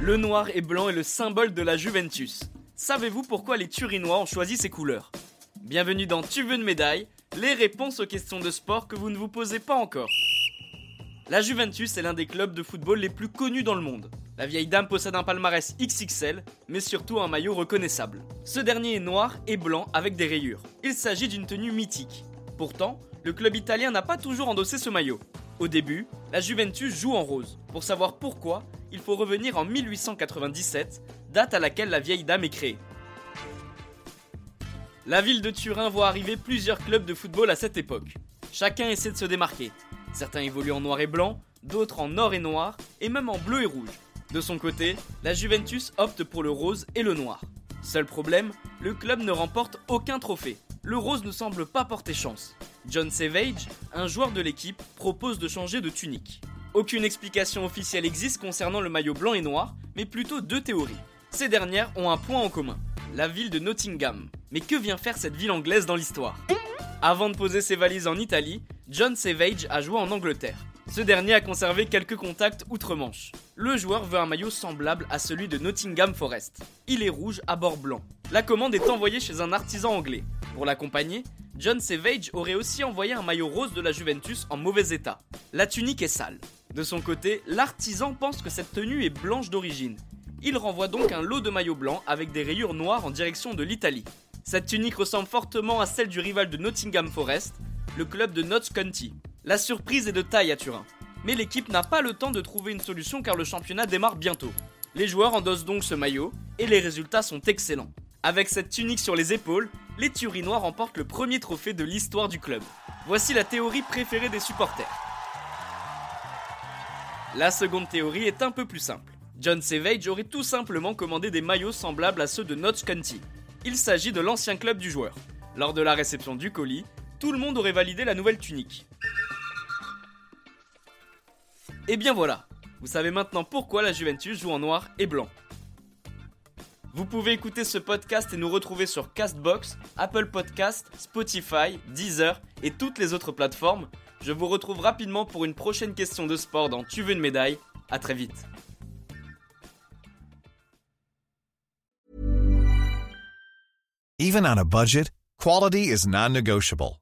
Le noir et blanc est le symbole de la Juventus. Savez-vous pourquoi les Turinois ont choisi ces couleurs? Bienvenue dans Tu veux une médaille? Les réponses aux questions de sport que vous ne vous posez pas encore. La Juventus est l'un des clubs de football les plus connus dans le monde. La vieille dame possède un palmarès XXL, mais surtout un maillot reconnaissable. Ce dernier est noir et blanc avec des rayures. Il s'agit d'une tenue mythique. Pourtant, le club italien n'a pas toujours endossé ce maillot. Au début, la Juventus joue en rose. Pour savoir pourquoi, il faut revenir en 1897, date à laquelle la vieille dame est créée. La ville de Turin voit arriver plusieurs clubs de football à cette époque. Chacun essaie de se démarquer. Certains évoluent en noir et blanc, d'autres en or et noir, et même en bleu et rouge. De son côté, la Juventus opte pour le rose et le noir. Seul problème, le club ne remporte aucun trophée. Le rose ne semble pas porter chance. John Savage, un joueur de l'équipe, propose de changer de tunique. Aucune explication officielle existe concernant le maillot blanc et noir, mais plutôt deux théories. Ces dernières ont un point en commun, la ville de Nottingham. Mais que vient faire cette ville anglaise dans l'histoire? Avant de poser ses valises en Italie, John Savage a joué en Angleterre. Ce dernier a conservé quelques contacts outre-Manche. Le joueur veut un maillot semblable à celui de Nottingham Forest. Il est rouge à bord blanc. La commande est envoyée chez un artisan anglais. Pour l'accompagner, John Savage aurait aussi envoyé un maillot rose de la Juventus en mauvais état. La tunique est sale. De son côté, l'artisan pense que cette tenue est blanche d'origine. Il renvoie donc un lot de maillots blancs avec des rayures noires en direction de l'Italie. Cette tunique ressemble fortement à celle du rival de Nottingham Forest, le club de Notts County. La surprise est de taille à Turin. Mais l'équipe n'a pas le temps de trouver une solution car le championnat démarre bientôt. Les joueurs endossent donc ce maillot et les résultats sont excellents. Avec cette tunique sur les épaules, les Turinois remportent le premier trophée de l'histoire du club. Voici la théorie préférée des supporters. La seconde théorie est un peu plus simple. John Savage aurait tout simplement commandé des maillots semblables à ceux de Notts County. Il s'agit de l'ancien club du joueur. Lors de la réception du colis, tout le monde aurait validé la nouvelle tunique. Et bien voilà, vous savez maintenant pourquoi la Juventus joue en noir et blanc. Vous pouvez écouter ce podcast et nous retrouver sur Castbox, Apple Podcast, Spotify, Deezer et toutes les autres plateformes. Je vous retrouve rapidement pour une prochaine question de sport dans Tu veux une médaille. À très vite. Even on a budget, quality is non-negotiable.